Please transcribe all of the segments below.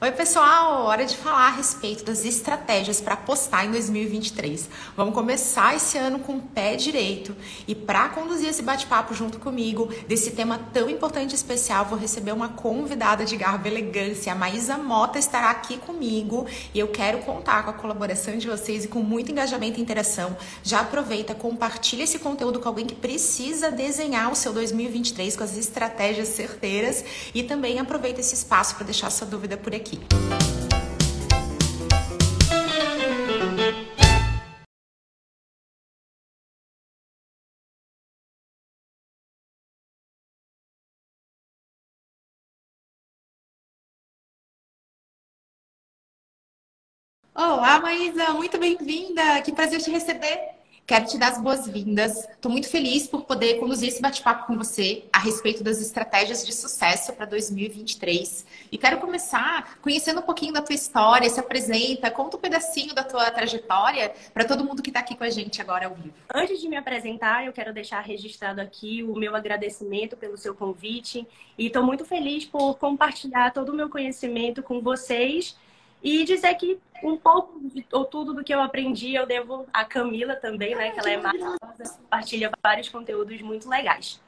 Oi, pessoal! Hora de falar a respeito das estratégias para apostar em 2023. Vamos começar esse ano com o pé direito. E para conduzir esse bate-papo junto comigo, desse tema tão importante e especial, vou receber uma convidada de garbo e elegância. A Maísa Mota estará aqui comigo e eu quero contar com a colaboração de vocês e com muito engajamento e interação. Já aproveita, compartilha esse conteúdo com alguém que precisa desenhar o seu 2023 com as estratégias certeiras e também aproveita esse espaço para deixar sua dúvida por aqui aqui. Olá, Maísa, muito bem-vinda. Que prazer te receber. Quero te dar as boas-vindas. Estou muito feliz por poder conduzir esse bate-papo com você a respeito das estratégias de sucesso para 2023. E quero começar conhecendo um pouquinho da tua história, se apresenta, conta um pedacinho da tua trajetória para todo mundo que está aqui com a gente agora ao vivo. Antes de me apresentar, eu quero deixar registrado aqui o meu agradecimento pelo seu convite e estou muito feliz por compartilhar todo o meu conhecimento com vocês e dizer que um pouco de, ou tudo do que eu aprendi eu devo à Camila também, né? Que ela é maravilhosa, compartilha vários conteúdos muito legais.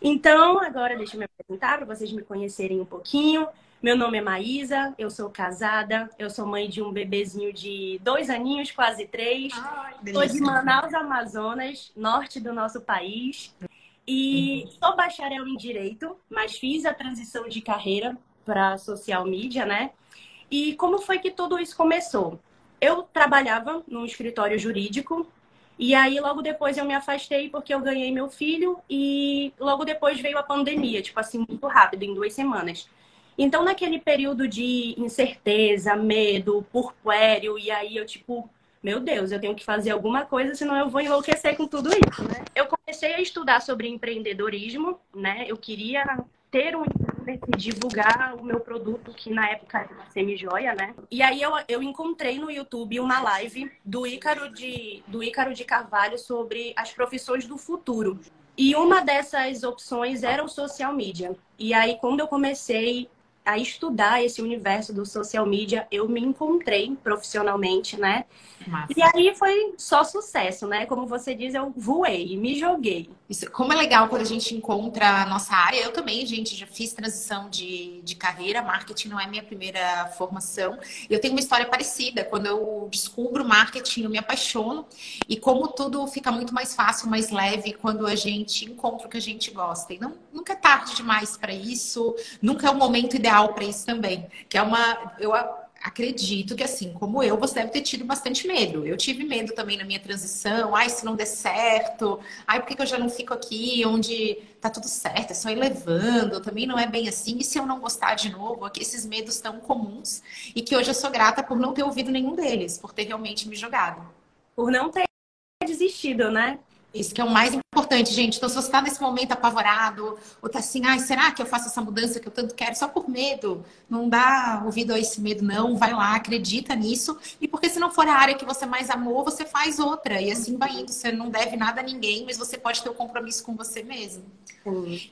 Então, agora deixa eu me apresentar para vocês me conhecerem um pouquinho. Meu nome é Maísa, eu sou casada, eu sou mãe de um bebezinho de dois aninhos, quase três. sou de Manaus, Amazonas, norte do nosso país. E uhum. sou bacharel em Direito, mas fiz a transição de carreira para social media, né? E como foi que tudo isso começou? Eu trabalhava num escritório jurídico e aí logo depois eu me afastei porque eu ganhei meu filho e logo depois veio a pandemia, tipo assim, muito rápido, em duas semanas. Então, naquele período de incerteza, medo, purpuério, e aí eu, tipo, meu Deus, eu tenho que fazer alguma coisa, senão eu vou enlouquecer com tudo isso, né? Eu comecei a estudar sobre empreendedorismo, né? Eu queria ter um divulgar o meu produto, que na época era uma semi-joia, né? E aí eu, eu encontrei no YouTube uma live do Ícaro de, do Ícaro de Carvalho sobre as profissões do futuro. E uma dessas opções era o social media. E aí, quando eu comecei a estudar esse universo do social media, eu me encontrei profissionalmente, né? Massa. E aí foi só sucesso, né? Como você diz, eu voei, me joguei. Isso, como é legal quando a gente encontra a nossa área. Eu também, gente, já fiz transição de, de carreira. Marketing não é minha primeira formação. Eu tenho uma história parecida. Quando eu descubro marketing, eu me apaixono. E como tudo fica muito mais fácil, mais leve quando a gente encontra o que a gente gosta. E não, nunca é tarde demais para isso. Nunca é o momento ideal para isso também. Que é uma... Eu, acredito que, assim como eu, você deve ter tido bastante medo. Eu tive medo também na minha transição. Ai, se não der certo. Ai, por que, eu já não fico aqui onde tá tudo certo? É só ir levando. Também não é bem assim. E se eu não gostar de novo? Aqui, esses medos tão comuns. E que hoje eu sou grata por não ter ouvido nenhum deles, por ter realmente me jogado. Por não ter desistido, né? Isso que é o mais importante, gente. Então, se você está nesse momento apavorado, ou está assim, ai, será que eu faço essa mudança que eu tanto quero só por medo? Não dá ouvido a esse medo, não. Vai lá, acredita nisso. E porque se não for a área que você mais amou, você faz outra. E assim vai indo. Você não deve nada a ninguém, mas você pode ter o um compromisso com você mesmo.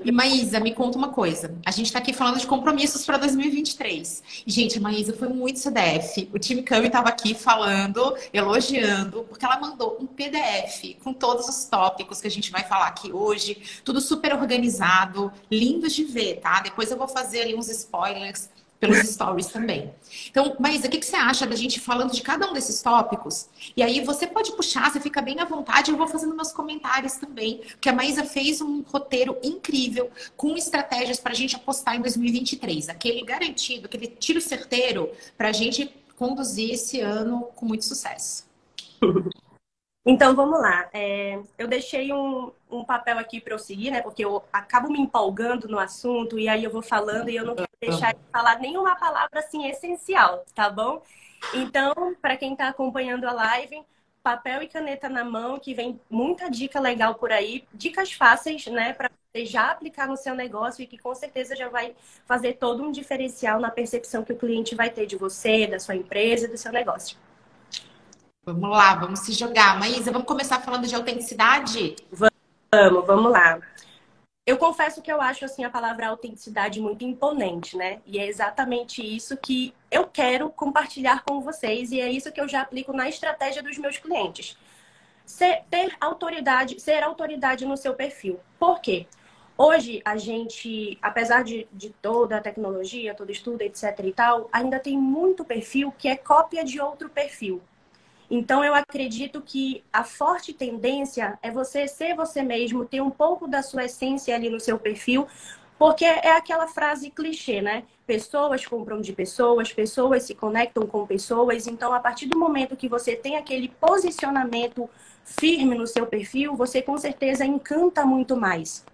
E Maísa, me conta uma coisa. A gente está aqui falando de compromissos para 2023. E, gente, Maísa foi muito CDF. O time Cami estava aqui falando, elogiando, porque ela mandou um PDF com todos os tópicos que a gente vai falar aqui hoje. Tudo super organizado, lindos de ver, tá? Depois eu vou fazer ali uns spoilers pelos stories também. Então, Maísa, o que, que, você acha da gente falando de cada um desses tópicos? E aí você pode puxar, você fica bem à vontade, eu vou fazendo meus comentários também, porque a Maísa fez um roteiro incrível com estratégias para a gente apostar em 2023. Aquele garantido, aquele tiro certeiro para a gente conduzir esse ano com muito sucesso. Então vamos lá. É, eu deixei um, um papel aqui para eu seguir, né? Porque eu acabo me empolgando no assunto e aí eu vou falando e eu não quero deixar de falar nenhuma palavra assim essencial, tá bom? Então, para quem está acompanhando a live, papel e caneta na mão, que vem muita dica legal por aí, dicas fáceis, né, para você já aplicar no seu negócio e que com certeza já vai fazer todo um diferencial na percepção que o cliente vai ter de você, da sua empresa, do seu negócio. Vamos lá, vamos se jogar. Maísa, vamos começar falando de autenticidade? Vamos, vamos lá. eu confesso que eu acho assim a palavra autenticidade muito imponente, né? E é exatamente isso que eu quero compartilhar com vocês e é isso que eu já aplico na estratégia dos meus clientes. Ser, ter autoridade, ser autoridade no seu perfil. Por quê? Hoje a gente, apesar de, de toda a tecnologia, todo estudo, etc e tal, ainda tem muito perfil que é cópia de outro perfil. Então, eu acredito que a forte tendência é você ser você mesmo, ter um pouco da sua essência ali no seu perfil, porque é aquela frase clichê, né? Pessoas compram de pessoas, pessoas se conectam com pessoas. Então, a partir do momento que você tem aquele posicionamento firme no seu perfil, você com certeza encanta muito mais.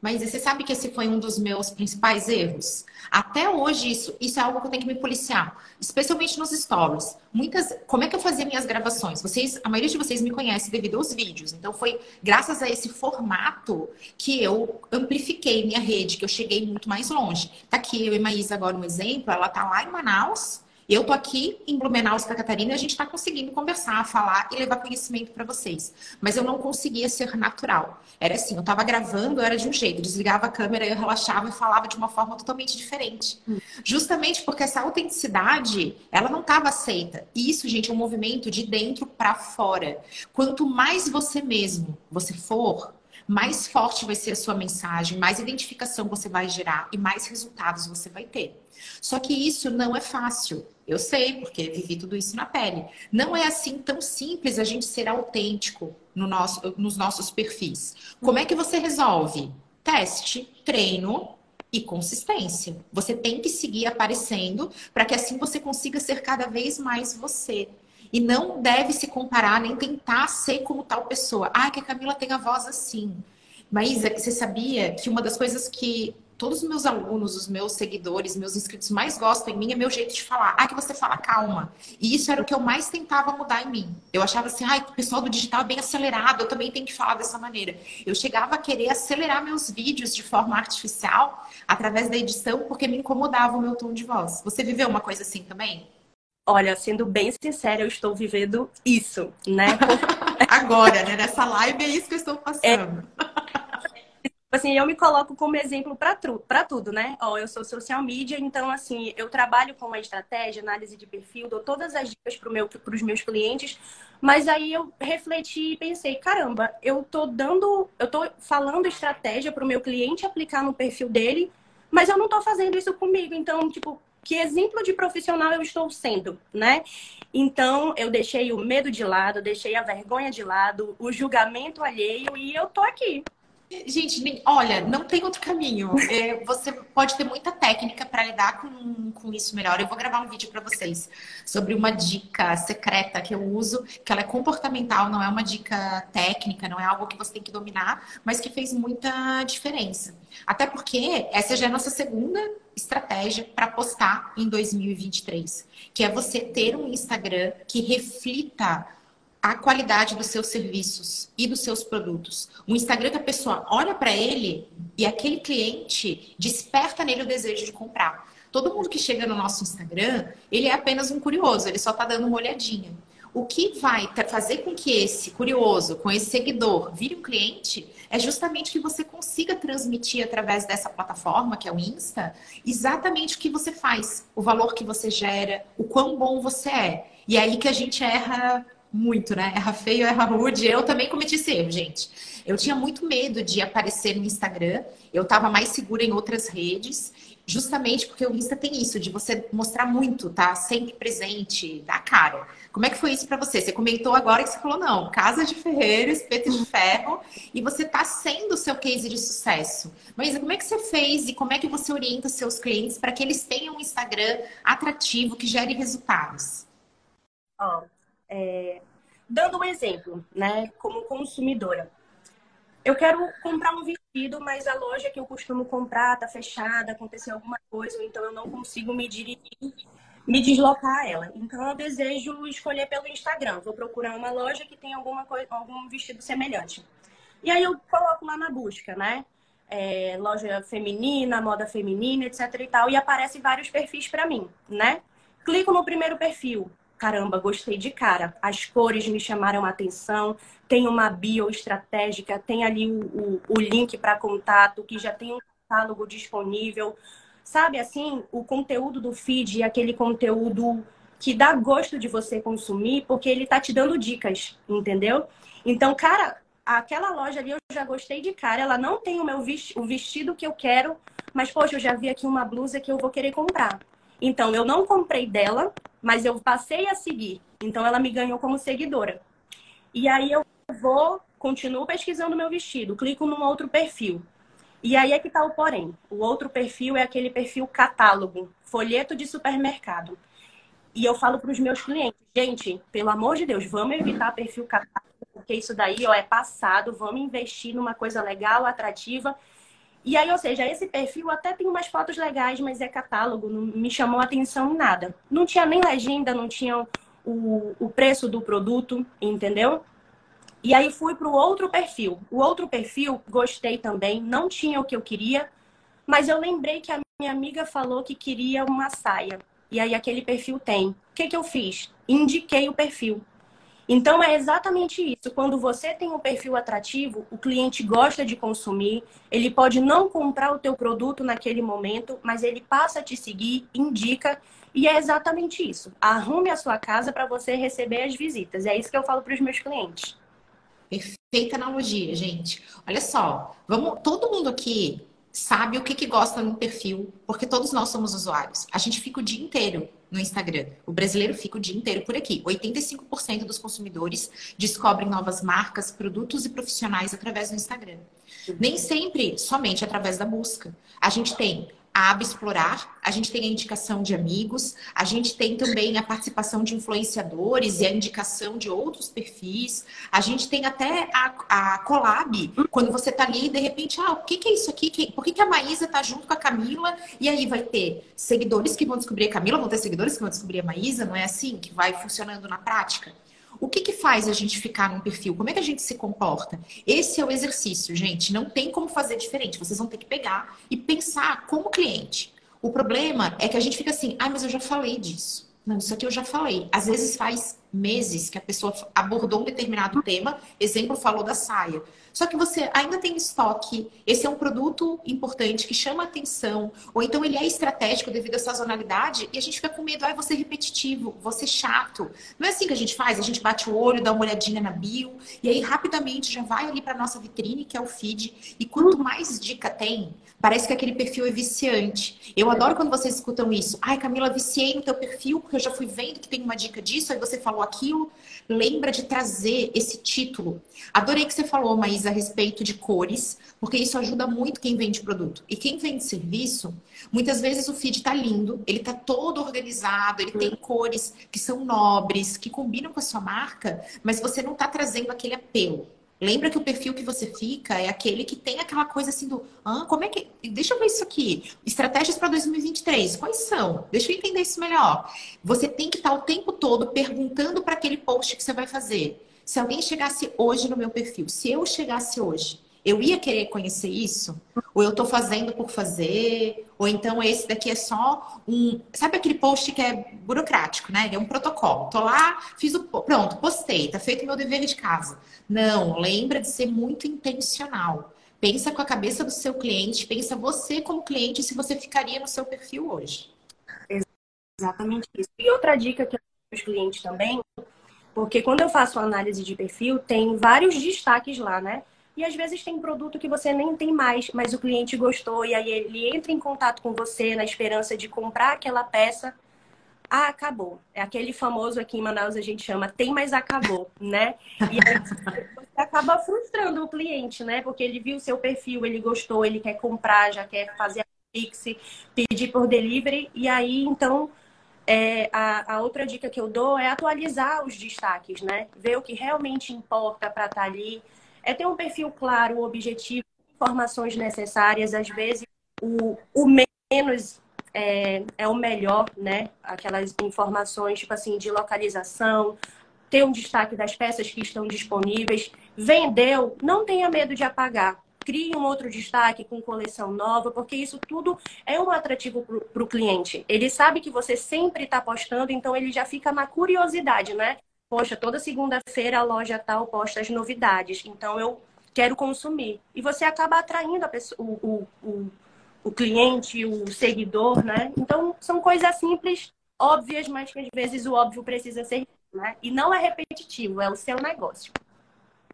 Mas você sabe que esse foi um dos meus principais erros? Até hoje, isso, isso é algo que eu tenho que me policiar, especialmente nos stories. Muitas. Como é que eu fazia minhas gravações? Vocês, a maioria de vocês me conhece devido aos vídeos. Então, foi graças a esse formato que eu amplifiquei minha rede, que eu cheguei muito mais longe. Tá aqui eu e Maísa agora um exemplo. Ela tá lá em Manaus eu tô aqui em Blumenau, Santa Catarina, e a gente está conseguindo conversar, falar e levar conhecimento para vocês. Mas eu não conseguia ser natural. Era assim, eu estava gravando, era de um jeito, desligava a câmera, eu relaxava e falava de uma forma totalmente diferente. Hum. Justamente porque essa autenticidade, ela não estava aceita. E isso, gente, é um movimento de dentro para fora. Quanto mais você mesmo você for, mais forte vai ser a sua mensagem, mais identificação você vai gerar e mais resultados você vai ter. Só que isso não é fácil. Eu sei, porque vivi tudo isso na pele. Não é assim tão simples a gente ser autêntico no nosso, nos nossos perfis. Como é que você resolve? Teste, treino e consistência. Você tem que seguir aparecendo para que assim você consiga ser cada vez mais você. E não deve se comparar nem tentar ser como tal pessoa. Ah, que a Camila tem a voz assim. Mas você sabia que uma das coisas que todos os meus alunos, os meus seguidores, meus inscritos mais gostam em mim é meu jeito de falar. Ah, que você fala calma. E isso era o que eu mais tentava mudar em mim. Eu achava assim, ai, o pessoal do digital é bem acelerado, eu também tenho que falar dessa maneira. Eu chegava a querer acelerar meus vídeos de forma artificial através da edição porque me incomodava o meu tom de voz. Você viveu uma coisa assim também? Olha, sendo bem sincera, eu estou vivendo isso, né? Agora, né? Nessa live é isso que eu estou passando. É assim, eu me coloco como exemplo para tudo, né? Ó, eu sou social media, então, assim, eu trabalho com uma estratégia, análise de perfil, dou todas as dicas para meu, os meus clientes, mas aí eu refleti e pensei, caramba, eu tô dando, eu tô falando estratégia para o meu cliente aplicar no perfil dele, mas eu não tô fazendo isso comigo, então, tipo, que exemplo de profissional eu estou sendo, né? Então, eu deixei o medo de lado, deixei a vergonha de lado, o julgamento alheio e eu tô aqui, Gente, olha, não tem outro caminho. É, você pode ter muita técnica para lidar com, com isso melhor. Eu vou gravar um vídeo para vocês sobre uma dica secreta que eu uso, que ela é comportamental, não é uma dica técnica, não é algo que você tem que dominar, mas que fez muita diferença. Até porque essa já é a nossa segunda estratégia para postar em 2023, que é você ter um Instagram que reflita a qualidade dos seus serviços e dos seus produtos. O Instagram que a pessoa olha para ele e aquele cliente desperta nele o desejo de comprar. Todo mundo que chega no nosso Instagram, ele é apenas um curioso, ele só está dando uma olhadinha. O que vai fazer com que esse curioso, com esse seguidor, vire um cliente, é justamente que você consiga transmitir através dessa plataforma, que é o Insta, exatamente o que você faz, o valor que você gera, o quão bom você é. E é aí que a gente erra muito, né? Erra feio, erra rude. Eu também cometi esse erro, gente. Eu tinha muito medo de aparecer no Instagram. Eu estava mais segura em outras redes, justamente porque o Insta tem isso, de você mostrar muito, tá? Sempre presente, da cara. Como é que foi isso para você? Você comentou agora que você falou, não, casa de ferreiro, espeto de ferro, e você tá sendo o seu case de sucesso. Mas como é que você fez e como é que você orienta seus clientes para que eles tenham um Instagram atrativo que gere resultados? Oh, é, dando um exemplo, né, como consumidora. Eu quero comprar um vestido, mas a loja que eu costumo comprar tá fechada, aconteceu alguma coisa, então eu não consigo me dirigir, me deslocar a ela. Então eu desejo escolher pelo Instagram. Vou procurar uma loja que tem alguma coisa, algum vestido semelhante. E aí eu coloco lá na busca, né? É, loja feminina, moda feminina, etc e tal, e aparece vários perfis para mim, né? Clico no primeiro perfil, caramba, gostei de cara. As cores me chamaram a atenção. Tem uma bio estratégica, tem ali o, o, o link para contato, que já tem um catálogo disponível. Sabe assim, o conteúdo do feed é aquele conteúdo que dá gosto de você consumir, porque ele tá te dando dicas, entendeu? Então, cara, aquela loja ali eu já gostei de cara. Ela não tem o meu o vestido que eu quero, mas poxa, eu já vi aqui uma blusa que eu vou querer comprar. Então, eu não comprei dela, mas eu passei a seguir. Então, ela me ganhou como seguidora. E aí eu vou, continuo pesquisando meu vestido, clico num outro perfil. E aí é que tá o porém. O outro perfil é aquele perfil catálogo, folheto de supermercado. E eu falo para os meus clientes, gente, pelo amor de Deus, vamos evitar perfil catálogo, porque isso daí ó, é passado, vamos investir numa coisa legal, atrativa. E aí, ou seja, esse perfil até tem umas fotos legais, mas é catálogo, não me chamou atenção nada. Não tinha nem legenda, não tinha o, o preço do produto, entendeu? E aí fui para o outro perfil. O outro perfil, gostei também, não tinha o que eu queria, mas eu lembrei que a minha amiga falou que queria uma saia e aí aquele perfil tem. O que, que eu fiz? Indiquei o perfil. Então é exatamente isso. Quando você tem um perfil atrativo, o cliente gosta de consumir, ele pode não comprar o teu produto naquele momento, mas ele passa a te seguir, indica, e é exatamente isso. Arrume a sua casa para você receber as visitas. É isso que eu falo para os meus clientes. Perfeita analogia, gente. Olha só, vamos, todo mundo aqui sabe o que, que gosta no perfil, porque todos nós somos usuários. A gente fica o dia inteiro no Instagram. O brasileiro fica o dia inteiro por aqui. 85% dos consumidores descobrem novas marcas, produtos e profissionais através do Instagram. Nem sempre somente através da busca. A gente tem a aba explorar, a gente tem a indicação de amigos, a gente tem também a participação de influenciadores e a indicação de outros perfis, a gente tem até a, a collab, quando você tá ali e de repente, ah, o que, que é isso aqui? Por que, que a Maísa tá junto com a Camila? E aí vai ter seguidores que vão descobrir a Camila, vão ter seguidores que vão descobrir a Maísa, não é assim que vai funcionando na prática? O que, que faz a gente ficar num perfil? Como é que a gente se comporta? Esse é o exercício, gente. Não tem como fazer diferente. Vocês vão ter que pegar e pensar como cliente. O problema é que a gente fica assim, ah, mas eu já falei disso. Não, isso aqui eu já falei. Às vezes faz meses que a pessoa abordou um determinado tema, exemplo falou da saia. Só que você ainda tem estoque, esse é um produto importante que chama atenção, ou então ele é estratégico devido à sazonalidade e a gente fica com medo, ah, você repetitivo, você chato. Não é assim que a gente faz, a gente bate o olho, dá uma olhadinha na bio e aí rapidamente já vai ali para nossa vitrine, que é o feed, e quanto mais dica tem, parece que aquele perfil é viciante. Eu adoro quando vocês escutam isso. Ai, Camila, viciei no teu perfil porque eu já fui vendo que tem uma dica disso, aí você falou aquilo. Lembra de trazer esse título. Adorei que você falou, Maís, a respeito de cores, porque isso ajuda muito quem vende produto. E quem vende serviço, muitas vezes o feed está lindo, ele está todo organizado, ele tem cores que são nobres, que combinam com a sua marca, mas você não está trazendo aquele apelo. Lembra que o perfil que você fica é aquele que tem aquela coisa assim do, ah, como é que, deixa eu ver isso aqui. Estratégias para 2023, quais são? Deixa eu entender isso melhor. Você tem que estar tá o tempo todo perguntando para aquele post que você vai fazer. Se alguém chegasse hoje no meu perfil, se eu chegasse hoje, eu ia querer conhecer isso? Ou eu tô fazendo por fazer? Ou então esse daqui é só um. Sabe aquele post que é burocrático, né? É um protocolo. Tô lá, fiz o. Pronto, postei, tá feito o meu dever de casa. Não, lembra de ser muito intencional. Pensa com a cabeça do seu cliente, pensa você como cliente se você ficaria no seu perfil hoje. Exatamente isso. E outra dica que eu dou os clientes também porque quando eu faço análise de perfil, tem vários destaques lá, né? E às vezes tem produto que você nem tem mais, mas o cliente gostou e aí ele entra em contato com você na esperança de comprar aquela peça. Ah, acabou. É aquele famoso aqui em Manaus a gente chama tem, mas acabou, né? E aí você acaba frustrando o cliente, né? Porque ele viu o seu perfil, ele gostou, ele quer comprar, já quer fazer a Pix, pedir por delivery, e aí então é, a, a, outra dica que eu dou é atualizar os destaques, né? Ver o que realmente importa para estar tá ali. É ter um perfil claro, objetivo, informações necessárias. Às vezes, o, o menos é, é, o melhor, né? Aquelas informações, tipo assim, de localização, ter um destaque das peças que estão disponíveis. Vendeu, não tenha medo de apagar. crie um outro destaque com coleção nova, porque isso tudo é um atrativo para o cliente. Ele sabe que você sempre está postando, então ele já fica na curiosidade, né? Poxa, toda segunda-feira a loja tal posta as novidades, então eu quero consumir. E você acaba atraindo pessoa, o, o, o, o cliente, o seguidor, né? Então são coisas simples, óbvias, mas que às vezes o óbvio precisa ser, né? E não é repetitivo, é o seu negócio.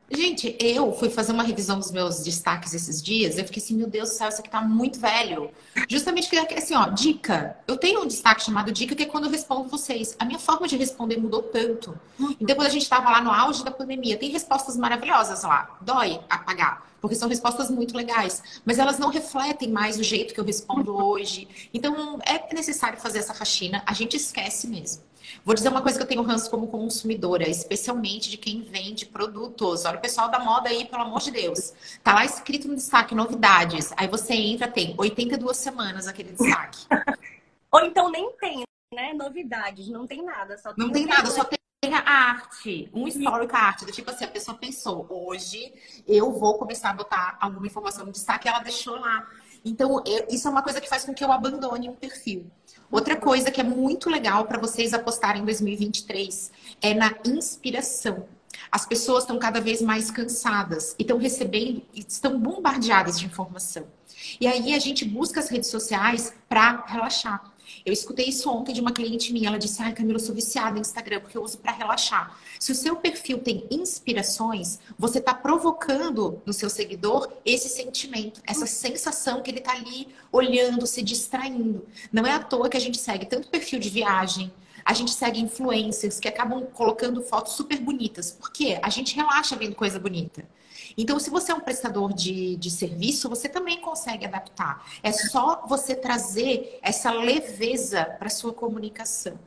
Gente, eu fui fazer uma revisão dos meus destaques esses dias. Eu fiquei assim, meu Deus do céu, isso aqui tá muito velho. Justamente que, assim, ó, dica. Eu tenho um destaque chamado dica, que é quando eu respondo vocês. A minha forma de responder mudou tanto. Então, quando a gente tava lá no auge da pandemia, tem respostas maravilhosas lá. Dói apagar, porque são respostas muito legais. Mas elas não refletem mais o jeito que eu respondo hoje. Então, é necessário fazer essa faxina. A gente esquece mesmo. Vou dizer uma coisa que eu tenho ranço como consumidora, especialmente de quem vende produtos. Olha o pessoal da moda aí, pelo amor de Deus. Tá lá escrito no destaque novidades. Aí você entra, tem 82 semanas aquele destaque. Ou então nem tem, né? Novidades, não tem nada. Só tem não tem nada, só tem a arte, um histórico arte, do tipo assim, a pessoa pensou, hoje eu vou começar a botar alguma informação no destaque, ela deixou lá. Então, eu, isso é uma coisa que faz com que eu abandone um perfil. Outra coisa que é muito legal para vocês apostarem em 2023 é na inspiração. As pessoas estão cada vez mais cansadas e estão recebendo, estão bombardeadas de informação. E aí a gente busca as redes sociais para relaxar. Eu escutei isso ontem de uma cliente minha. Ela disse: Ai, Camila, eu sou viciada em Instagram porque eu uso para relaxar. Se o seu perfil tem inspirações, você está provocando no seu seguidor esse sentimento, essa sensação que ele está ali olhando, se distraindo. Não é à toa que a gente segue tanto perfil de viagem, a gente segue influencers que acabam colocando fotos super bonitas. Por quê? A gente relaxa vendo coisa bonita. Então, se você é um prestador de, de serviço, você também consegue adaptar. É só você trazer essa leveza para sua comunicação.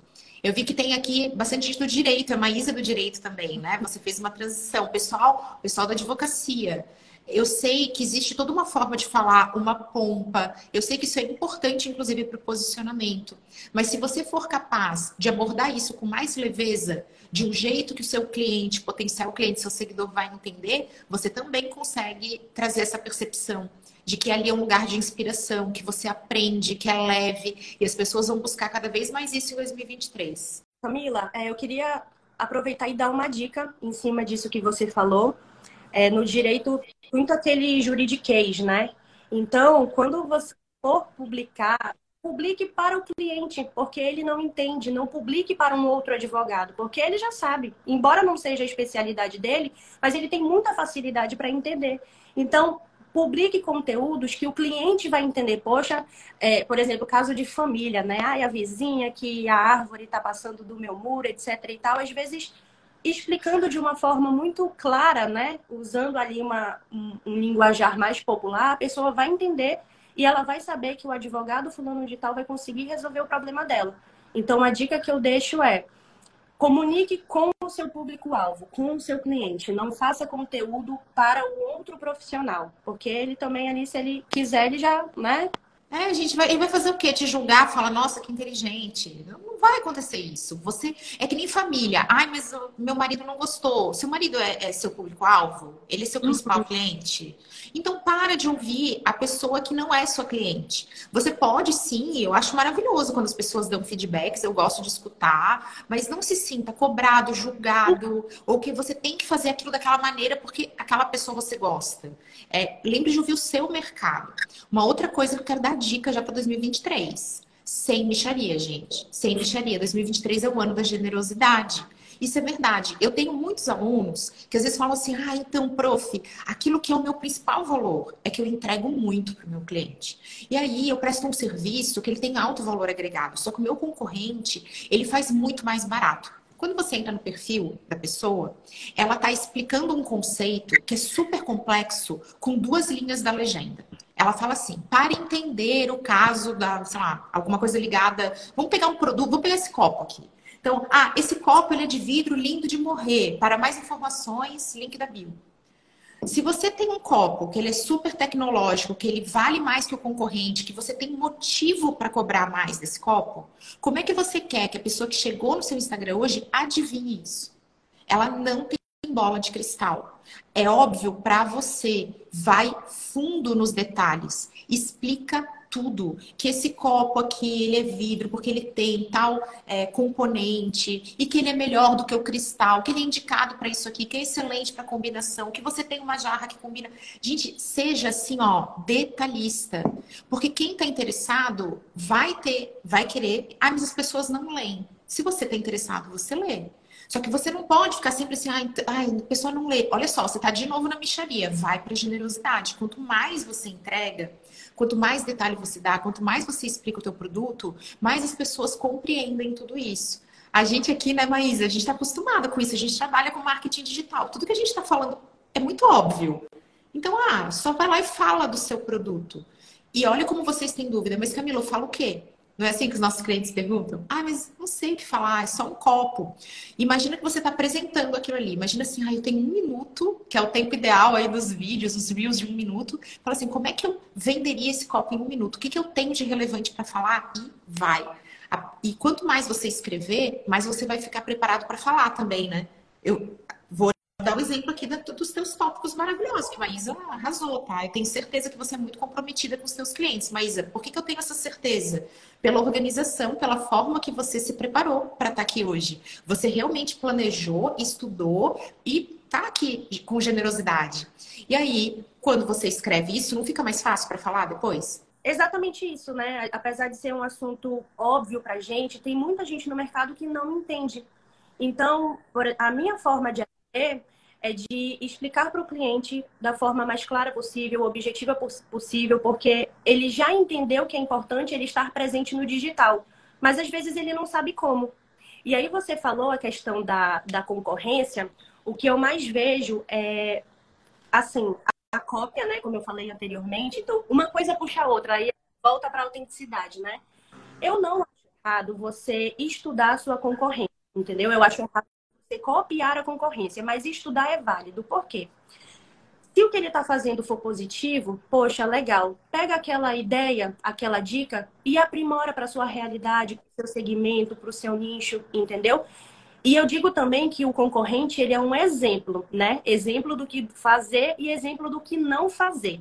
Eu vi que tem aqui bastante gente do direito, a Maísa do direito também, né? Você fez uma transição. Pessoal, pessoal da advocacia. Eu sei que existe toda uma forma de falar, uma pompa. Eu sei que isso é importante, inclusive, para o posicionamento. Mas se você for capaz de abordar isso com mais leveza, de um jeito que o seu cliente, potencial cliente, seu seguidor vai entender, você também consegue trazer essa percepção de que ali é um lugar de inspiração, que você aprende, que é leve, e as pessoas vão buscar cada vez mais isso em 2023. Camila, é, eu queria aproveitar e dar uma dica em cima disso que você falou. É, no direito, muito aquele juridiquês, né? Então, quando você for publicar publique para o cliente, porque ele não entende, não publique para um outro advogado, porque ele já sabe, embora não seja a especialidade dele, mas ele tem muita facilidade para entender. Então, publique conteúdos que o cliente vai entender. Poxa, é, por exemplo, caso de família, né? Ai, a vizinha que a árvore está passando do meu muro, etc. e tal, às vezes explicando de uma forma muito clara, né? Usando ali uma, um, um linguajar mais popular, a pessoa vai entender e ela vai saber que o advogado fulano de tal vai conseguir resolver o problema dela. Então, a dica que eu deixo é comunique com o seu público-alvo, com o seu cliente. Não faça conteúdo para o outro profissional, porque ele também ali, se ele quiser, ele já, né? É, a gente vai, ele vai fazer o quê? Te julgar, falar, nossa, que inteligente. Não vai acontecer isso. Você é que nem família. Ai, mas meu marido não gostou. Seu marido é, é seu público-alvo? Ele é seu principal uhum. cliente? Então, para de ouvir a pessoa que não é sua cliente. Você pode sim, eu acho maravilhoso quando as pessoas dão feedbacks, eu gosto de escutar, mas não se sinta cobrado, julgado, ou que você tem que fazer aquilo daquela maneira porque aquela pessoa você gosta. É, lembre de ouvir o seu mercado. Uma outra coisa que eu quero dar dica já para 2023 sem micharia, gente. Sem micharia. 2023 é o ano da generosidade. Isso é verdade. Eu tenho muitos alunos que às vezes falam assim: ah, então, prof, aquilo que é o meu principal valor é que eu entrego muito para o meu cliente. E aí eu presto um serviço que ele tem alto valor agregado, só que o meu concorrente ele faz muito mais barato. Quando você entra no perfil da pessoa, ela está explicando um conceito que é super complexo com duas linhas da legenda. Ela fala assim: para entender o caso da, sei lá, alguma coisa ligada. Vamos pegar um produto, vamos pegar esse copo aqui. Então, ah, esse copo ele é de vidro lindo de morrer. Para mais informações, link da bio. Se você tem um copo que ele é super tecnológico, que ele vale mais que o concorrente, que você tem motivo para cobrar mais desse copo, como é que você quer que a pessoa que chegou no seu Instagram hoje adivinhe isso? Ela não tem bola de cristal. É óbvio para você, vai fundo nos detalhes, explica tudo. Que esse copo aqui, ele é vidro porque ele tem tal é, componente e que ele é melhor do que o cristal, que ele é indicado para isso aqui, que é excelente para combinação, que você tem uma jarra que combina. Gente, seja assim, ó, detalhista. Porque quem está interessado vai ter, vai querer. Ah, mas as pessoas não leem. Se você está interessado, você lê. Só que você não pode ficar sempre assim, ai, ai a pessoa não lê. Olha só, você está de novo na micharia, vai para generosidade. Quanto mais você entrega, quanto mais detalhe você dá, quanto mais você explica o teu produto, mais as pessoas compreendem tudo isso. A gente aqui, né, Maísa, a gente está acostumada com isso, a gente trabalha com marketing digital. Tudo que a gente está falando é muito óbvio. Então, ah, só vai lá e fala do seu produto. E olha como vocês têm dúvida, mas Camila, eu falo o quê? Não é assim que os nossos clientes perguntam? Ah, mas não sei o que falar, é só um copo. Imagina que você está apresentando aquilo ali. Imagina assim, ah, eu tenho um minuto, que é o tempo ideal aí dos vídeos, os reels de um minuto. Fala assim, como é que eu venderia esse copo em um minuto? O que, que eu tenho de relevante para falar? E vai. E quanto mais você escrever, mais você vai ficar preparado para falar também, né? Eu dar o exemplo aqui dos teus tópicos maravilhosos, que Maísa arrasou, tá? Eu tenho certeza que você é muito comprometida com os seus clientes. Maísa, por que, que eu tenho essa certeza? Pela organização, pela forma que você se preparou para estar tá aqui hoje. Você realmente planejou, estudou e tá aqui com generosidade. E aí, quando você escreve isso, não fica mais fácil para falar depois? Exatamente isso, né? Apesar de ser um assunto óbvio pra gente, tem muita gente no mercado que não entende. Então, a minha forma de é de explicar para o cliente da forma mais clara possível, objetiva possível, porque ele já entendeu que é importante ele estar presente no digital, mas às vezes ele não sabe como. E aí você falou a questão da, da concorrência, o que eu mais vejo é, assim, a, a cópia, né, como eu falei anteriormente, então uma coisa puxa a outra, aí volta para a autenticidade, né? Eu não acho errado você estudar a sua concorrência, entendeu? Eu acho errado você copiar a concorrência, mas estudar é válido. Por quê? Se o que ele está fazendo for positivo, poxa, legal. Pega aquela ideia, aquela dica e aprimora para sua realidade, para o seu segmento, para o seu nicho, entendeu? E eu digo também que o concorrente ele é um exemplo, né? Exemplo do que fazer e exemplo do que não fazer.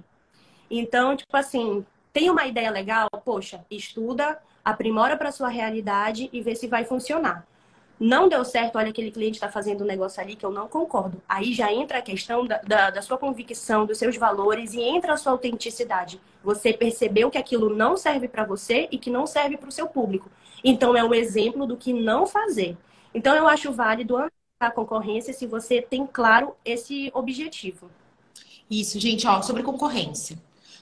Então, tipo assim, tem uma ideia legal, poxa, estuda, aprimora para sua realidade e vê se vai funcionar. Não deu certo, olha, aquele cliente está fazendo um negócio ali que eu não concordo. Aí já entra a questão da, da, da sua convicção, dos seus valores e entra a sua autenticidade. Você percebeu que aquilo não serve para você e que não serve para o seu público. Então é um exemplo do que não fazer. Então eu acho válido a concorrência se você tem claro esse objetivo. Isso, gente, ó, sobre concorrência.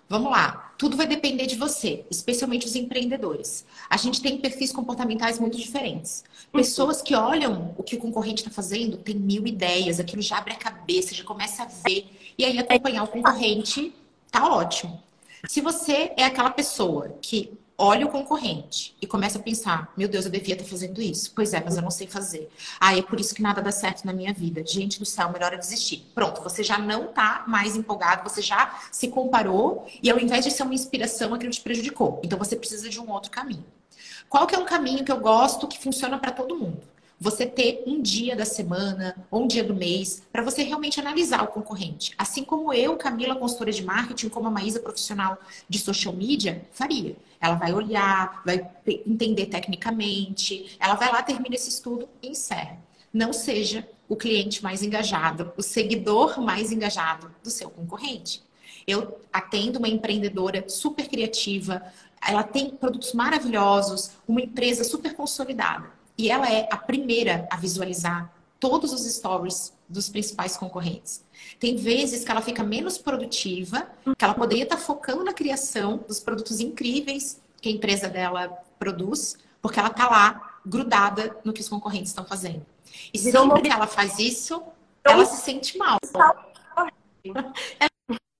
Vamos lá, tudo vai depender de você, especialmente os empreendedores. A gente tem perfis comportamentais muito diferentes. Pessoas que olham o que o concorrente está fazendo, tem mil ideias, aquilo já abre a cabeça, já começa a ver, e aí acompanhar o concorrente tá ótimo. Se você é aquela pessoa que olha o concorrente e começa a pensar: meu Deus, eu devia estar fazendo isso. Pois é, mas eu não sei fazer. Ah, é por isso que nada dá certo na minha vida. Gente do céu, melhor é desistir. Pronto, você já não está mais empolgado, você já se comparou e ao invés de ser uma inspiração, aquilo te prejudicou. Então você precisa de um outro caminho. Qual que é um caminho que eu gosto que funciona para todo mundo? você ter um dia da semana ou um dia do mês para você realmente analisar o concorrente. Assim como eu, Camila, consultora de marketing, como a Maísa, profissional de social media, faria. Ela vai olhar, vai entender tecnicamente, ela vai lá, termina esse estudo e encerra. Não seja o cliente mais engajado, o seguidor mais engajado do seu concorrente. Eu atendo uma empreendedora super criativa, ela tem produtos maravilhosos, uma empresa super consolidada. E ela é a primeira a visualizar todos os stories dos principais concorrentes. Tem vezes que ela fica menos produtiva, que ela poderia estar focando na criação dos produtos incríveis que a empresa dela produz, porque ela está lá grudada no que os concorrentes estão fazendo. E sempre que ela faz isso, ela se sente mal.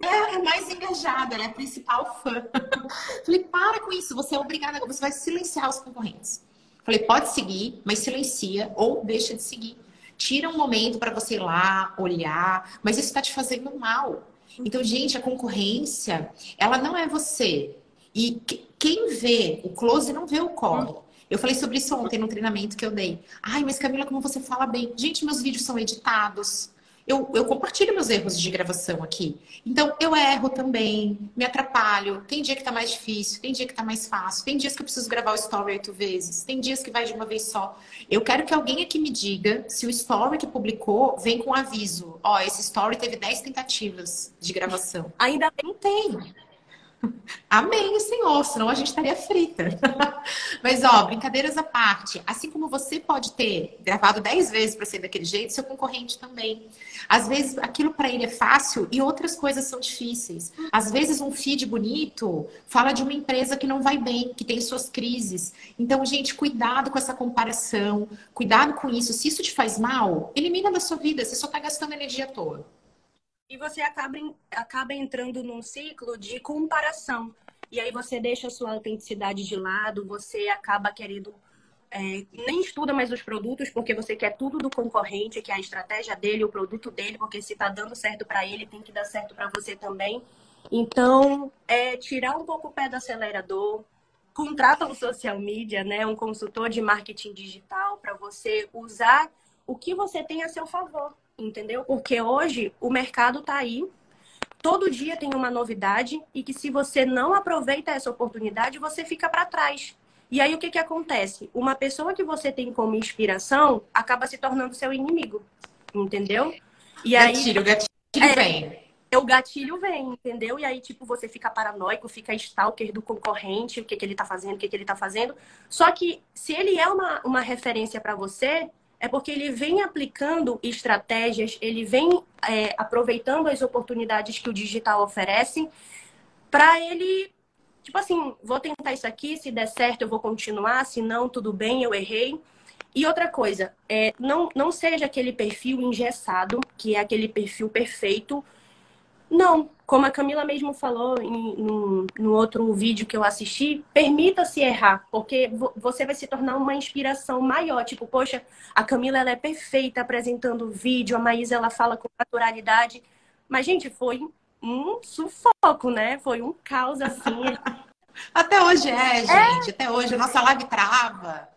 É, é mais engajada, ela é a principal fã. Falei, para com isso, você é obrigada, você vai silenciar os concorrentes. Falei, pode seguir, mas silencia ou deixa de seguir. Tira um momento para você ir lá, olhar, mas isso está te fazendo mal. Então, gente, a concorrência, ela não é você. E quem vê o close não vê o corre. Eu falei sobre isso ontem no treinamento que eu dei. Ai, mas Camila, como você fala bem. Gente, meus vídeos são editados. Eu, eu compartilho meus erros de gravação aqui. Então, eu erro também, me atrapalho. Tem dia que tá mais difícil, tem dia que tá mais fácil. Tem dias que eu preciso gravar o story oito vezes, tem dias que vai de uma vez só. Eu quero que alguém aqui me diga se o story que publicou vem com aviso. Ó, esse story teve 10 tentativas de gravação. Ainda bem tem. Amém, Senhor, senão a gente estaria frita. Mas, ó, brincadeiras à parte, assim como você pode ter gravado 10 vezes para ser daquele jeito, seu concorrente também. Às vezes aquilo para ele é fácil e outras coisas são difíceis. Às vezes um feed bonito fala de uma empresa que não vai bem, que tem suas crises. Então, gente, cuidado com essa comparação, cuidado com isso. Se isso te faz mal, elimina da sua vida, você só está gastando energia à toa. E você acaba, acaba entrando num ciclo de comparação. E aí você deixa a sua autenticidade de lado, você acaba querendo. É, nem estuda mais os produtos porque você quer tudo do concorrente, que é a estratégia dele, o produto dele, porque se tá dando certo para ele, tem que dar certo para você também. Então, é tirar um pouco o pé do acelerador, contrata um social media, né, um consultor de marketing digital para você usar o que você tem a seu favor entendeu? Porque hoje o mercado está aí, todo dia tem uma novidade e que se você não aproveita essa oportunidade, você fica para trás. E aí o que, que acontece? Uma pessoa que você tem como inspiração acaba se tornando seu inimigo, entendeu? E gatilho, aí, gatilho é, vem. O gatilho vem, entendeu? E aí, tipo, você fica paranoico, fica stalker do concorrente, o que, que ele tá fazendo, o que, que ele tá fazendo. Só que se ele é uma, uma referência para você, é porque ele vem aplicando estratégias, ele vem é, aproveitando as oportunidades que o digital oferece para ele, tipo assim, vou tentar isso aqui, se der certo eu vou continuar, se não, tudo bem, eu errei. E outra coisa, é, não, não seja aquele perfil engessado, que é aquele perfil perfeito. Não, como a Camila mesmo falou em, no, no outro vídeo que eu assisti, permita-se errar, porque você vai se tornar uma inspiração maior. Tipo, poxa, a Camila ela é perfeita apresentando o vídeo, a Maísa ela fala com naturalidade. Mas, gente, foi um sufoco, né? Foi um caos assim. Até hoje é, gente. É. Até hoje a nossa live trava.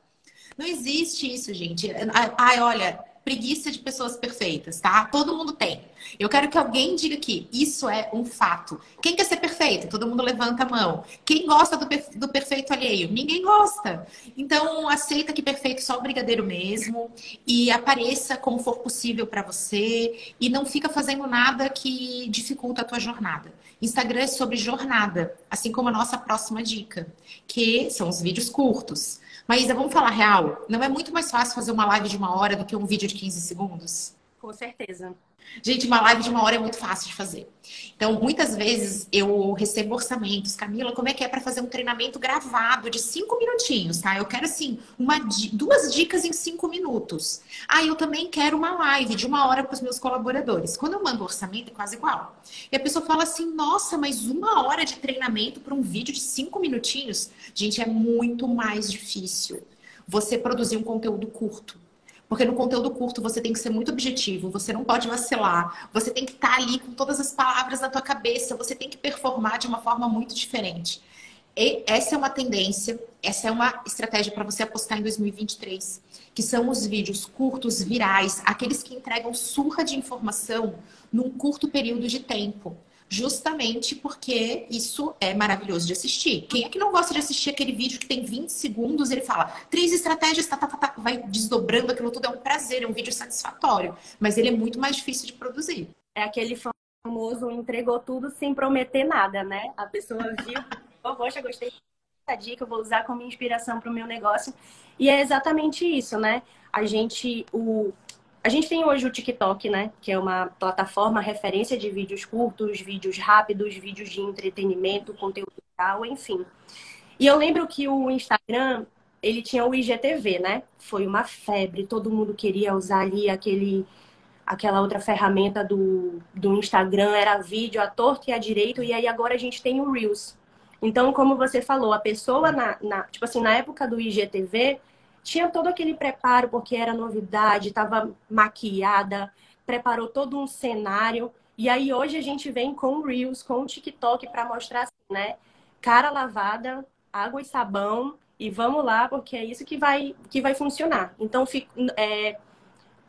Não existe isso, gente. Ai, olha, preguiça de pessoas perfeitas, tá? Todo mundo tem. Eu quero que alguém diga que isso é um fato. Quem quer ser perfeito? Todo mundo levanta a mão. Quem gosta do, do perfeito alheio? Ninguém gosta. Então, aceita que perfeito só o brigadeiro mesmo e apareça como for possível para você e não fica fazendo nada que dificulta a tua jornada. Instagram é sobre jornada, assim como a nossa próxima dica, que são os vídeos curtos. Maísa, vamos falar real? Não é muito mais fácil fazer uma live de uma hora do que um vídeo de 15 segundos? Com certeza. Gente, uma live de uma hora é muito fácil de fazer. Então, muitas vezes eu recebo orçamentos. Camila, como é que é para fazer um treinamento gravado de cinco minutinhos, tá? Eu quero, assim, uma, duas dicas em cinco minutos. Ah, eu também quero uma live de uma hora para os meus colaboradores. Quando eu mando orçamento, é quase igual. E a pessoa fala assim, nossa, mas uma hora de treinamento para um vídeo de cinco minutinhos? Gente, é muito mais difícil você produzir um conteúdo curto. Porque no conteúdo curto você tem que ser muito objetivo, você não pode vacilar, você tem que estar ali com todas as palavras na tua cabeça, você tem que performar de uma forma muito diferente. E essa é uma tendência, essa é uma estratégia para você apostar em 2023, que são os vídeos curtos, virais, aqueles que entregam surra de informação num curto período de tempo justamente porque isso é maravilhoso de assistir. Quem é que não gosta de assistir aquele vídeo que tem 20 segundos ele fala três estratégias, tá, tá, tá, tá, vai desdobrando aquilo tudo, é um prazer, é um vídeo satisfatório, mas ele é muito mais difícil de produzir. É aquele famoso entregou tudo sem prometer nada, né? A pessoa viu, oh, poxa, gostei dessa dica, vou usar como inspiração para o meu negócio. E é exatamente isso, né? A gente, o, a gente tem hoje o TikTok, né? Que é uma plataforma referência de vídeos curtos, vídeos rápidos, vídeos de entretenimento, conteúdo tal, enfim. E eu lembro que o Instagram, ele tinha o IGTV, né? Foi uma febre, todo mundo queria usar ali aquele aquela outra ferramenta do, do Instagram, era vídeo à torta e à direito, e aí agora a gente tem o Reels. Então, como você falou, a pessoa na, na tipo assim, na época do IGTV, tinha todo aquele preparo, porque era novidade, estava maquiada, preparou todo um cenário. E aí hoje a gente vem com Reels, com o TikTok para mostrar assim, né? Cara lavada, água e sabão e vamos lá, porque é isso que vai, que vai funcionar. Então, fico, é,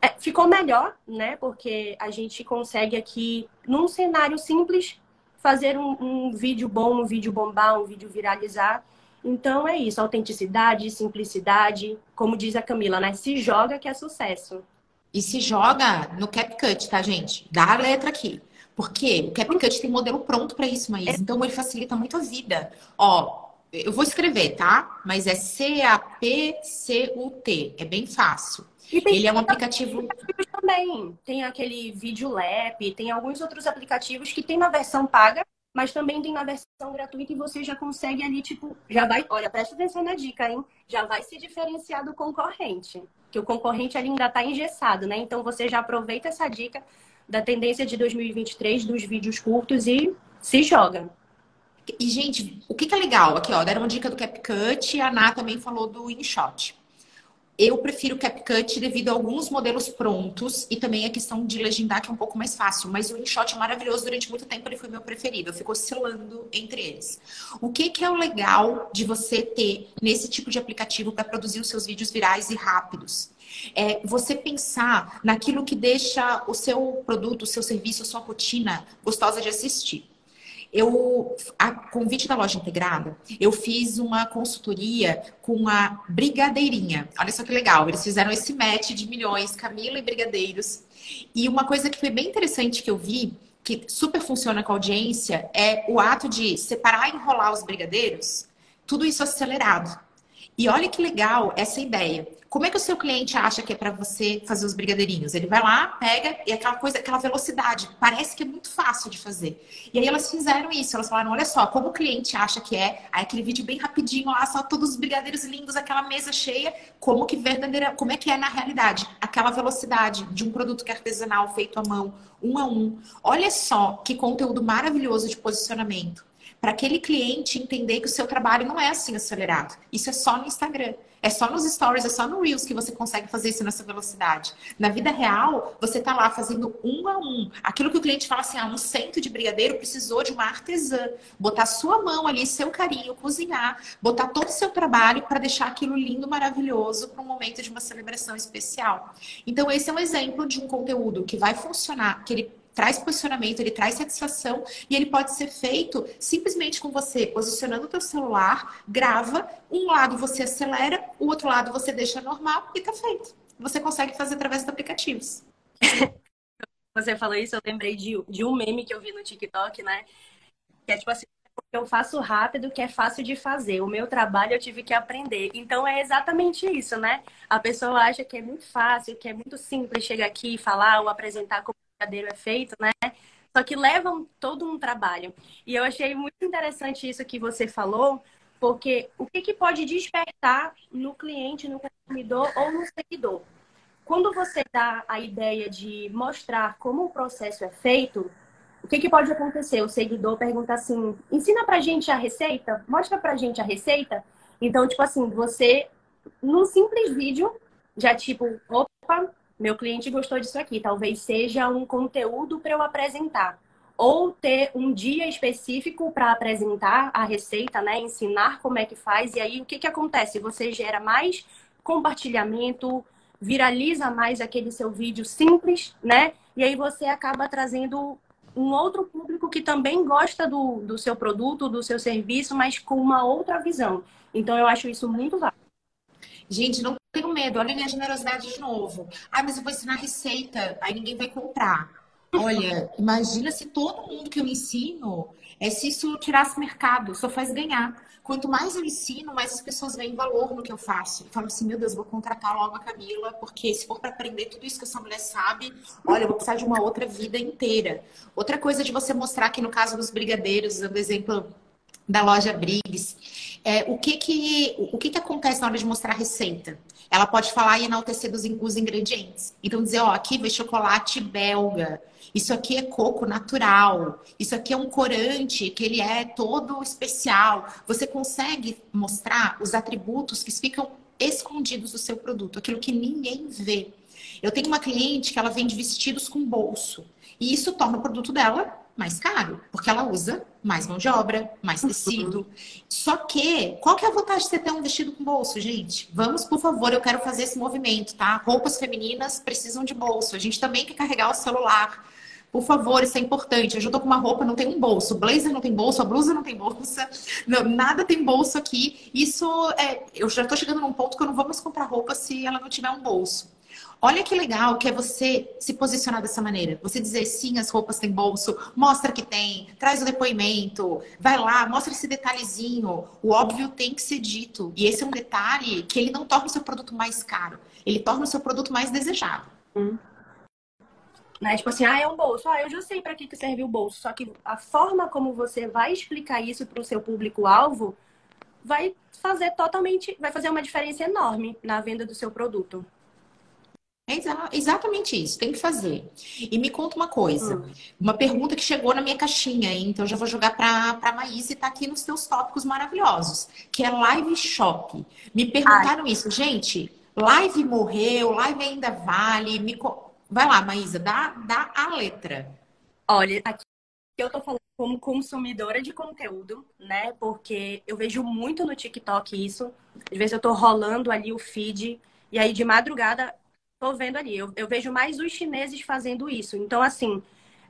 É, ficou melhor, né? Porque a gente consegue aqui, num cenário simples, fazer um, um vídeo bom, um vídeo bombar, um vídeo viralizar. Então é isso, autenticidade, simplicidade, como diz a Camila, né? Se joga que é sucesso. E se joga no CapCut, tá, gente? Dá a letra aqui. Porque o CapCut tem modelo pronto para isso, mas então ele facilita muito a vida. Ó, eu vou escrever, tá? Mas é C-A-P-C-U-T. É bem fácil. Ele é um aplicativo. Também tem aquele VideoLab, tem alguns outros aplicativos que tem na versão paga, mas também tem na versão gratuita e você já consegue ali, tipo, já vai. Olha, presta atenção na dica, hein? Já vai se diferenciar do concorrente. Que o concorrente ali ainda está engessado, né? Então você já aproveita essa dica da tendência de 2023 dos vídeos curtos e se joga. E, gente, o que, que é legal? Aqui, ó, deram uma dica do CapCut e a Ana também falou do InShot. Eu prefiro o CapCut devido a alguns modelos prontos e também a questão de legendar, que é um pouco mais fácil. Mas o InShot é maravilhoso, durante muito tempo ele foi meu preferido. Eu fico oscilando entre eles. O que, que é o legal de você ter nesse tipo de aplicativo para produzir os seus vídeos virais e rápidos? É você pensar naquilo que deixa o seu produto, o seu serviço, a sua rotina gostosa de assistir. Eu, a convite da loja integrada, eu fiz uma consultoria com a Brigadeirinha. Olha só que legal, eles fizeram esse match de milhões, Camila e Brigadeiros. E uma coisa que foi bem interessante que eu vi, que super funciona com a audiência, é o ato de separar e enrolar os brigadeiros, tudo isso acelerado. E olha que legal essa ideia. Como é que o seu cliente acha que é para você fazer os brigadeirinhos? Ele vai lá, pega e aquela coisa, aquela velocidade, parece que é muito fácil de fazer. E aí elas fizeram isso, elas falaram, olha só, como o cliente acha que é, aí aquele vídeo bem rapidinho lá, só todos os brigadeiros lindos, aquela mesa cheia, como que verdadeira, como é que é na realidade? Aquela velocidade de um produto que é artesanal, feito à mão, um a um. Olha só que conteúdo maravilhoso de posicionamento para aquele cliente entender que o seu trabalho não é assim acelerado. Isso é só no Instagram. É só nos stories, é só no Reels que você consegue fazer isso nessa velocidade. Na vida real, você está lá fazendo um a um. Aquilo que o cliente fala assim, ah, um cento de brigadeiro precisou de uma artesã. Botar sua mão ali, seu carinho, cozinhar, botar todo o seu trabalho para deixar aquilo lindo, maravilhoso para um momento de uma celebração especial. Então, esse é um exemplo de um conteúdo que vai funcionar, que ele traz posicionamento, ele traz satisfação e ele pode ser feito simplesmente com você posicionando o teu celular, grava, um lado você acelera, o outro lado você deixa normal e tá feito. Você consegue fazer através dos aplicativos. Você falou isso, eu lembrei de, de um meme que eu vi no TikTok, né? Que é tipo assim, eu faço rápido, que é fácil de fazer. O meu trabalho eu tive que aprender. Então é exatamente isso, né? A pessoa acha que é muito fácil, que é muito simples chegar aqui e falar ou apresentar como brigadeiro é feito, né? Só que levam todo um trabalho. E eu achei muito interessante isso que você falou, porque o que, que pode despertar no cliente, no consumidor ou no seguidor? Quando você dá a ideia de mostrar como o processo é feito, o que, que pode acontecer? O seguidor pergunta assim: ensina pra gente a receita, mostra pra gente a receita. Então, tipo assim, você, num simples vídeo, já tipo, opa, meu cliente gostou disso aqui, talvez seja um conteúdo para eu apresentar. Ou ter um dia específico para apresentar a receita, né? Ensinar como é que faz. E aí, o que, que acontece? Você gera mais compartilhamento, viraliza mais aquele seu vídeo simples, né? E aí você acaba trazendo um outro público que também gosta do, do seu produto, do seu serviço, mas com uma outra visão. Então, eu acho isso muito válido. Gente, não tenho medo, olha a minha generosidade de novo. Ah, mas eu vou ensinar receita, aí ninguém vai comprar. Olha, imagina se todo mundo que eu ensino, é se isso tirasse mercado, só faz ganhar. Quanto mais eu ensino, mais as pessoas veem valor no que eu faço. Falam assim, meu Deus, vou contratar logo a Camila, porque se for para aprender tudo isso que essa mulher sabe, olha, eu vou precisar de uma outra vida inteira. Outra coisa de você mostrar que no caso dos brigadeiros, dando exemplo da loja Briggs, é, o que que, o que que acontece na hora de mostrar a receita? Ela pode falar e enaltecer dos, os ingredientes. Então, dizer, ó, aqui vem chocolate belga, isso aqui é coco natural, isso aqui é um corante que ele é todo especial. Você consegue mostrar os atributos que ficam escondidos do seu produto, aquilo que ninguém vê. Eu tenho uma cliente que ela vende vestidos com bolso. E isso torna o produto dela mais caro, porque ela usa mais mão de obra, mais tecido. Só que, qual que é a vantagem de você ter um vestido com bolso, gente? Vamos, por favor, eu quero fazer esse movimento, tá? Roupas femininas precisam de bolso. A gente também quer carregar o celular. Por favor, isso é importante. Eu já tô com uma roupa, não tem um bolso. O blazer não tem bolso, a blusa não tem bolsa. Não, nada tem bolso aqui. Isso é. Eu já tô chegando num ponto que eu não vou mais comprar roupa se ela não tiver um bolso. Olha que legal que é você se posicionar dessa maneira. Você dizer sim, as roupas têm bolso, mostra que tem, traz o depoimento, vai lá, mostra esse detalhezinho. O óbvio tem que ser dito. E esse é um detalhe que ele não torna o seu produto mais caro, ele torna o seu produto mais desejado. Hum. Né? Tipo assim, ah, é um bolso. Ah, eu já sei para que, que serve o bolso. Só que a forma como você vai explicar isso para o seu público-alvo vai fazer totalmente, vai fazer uma diferença enorme na venda do seu produto. É exatamente isso, tem que fazer. E me conta uma coisa, hum. uma pergunta que chegou na minha caixinha, hein? então já vou jogar para a Maís e tá aqui nos seus tópicos maravilhosos, que é live shop. Me perguntaram Ai. isso, gente, live morreu, live ainda vale? Me... Vai lá, Maísa, dá, dá a letra. Olha, aqui eu tô falando como consumidora de conteúdo, né? Porque eu vejo muito no TikTok isso. Às vezes eu tô rolando ali o feed e aí de madrugada tô vendo ali. Eu, eu vejo mais os chineses fazendo isso. Então, assim,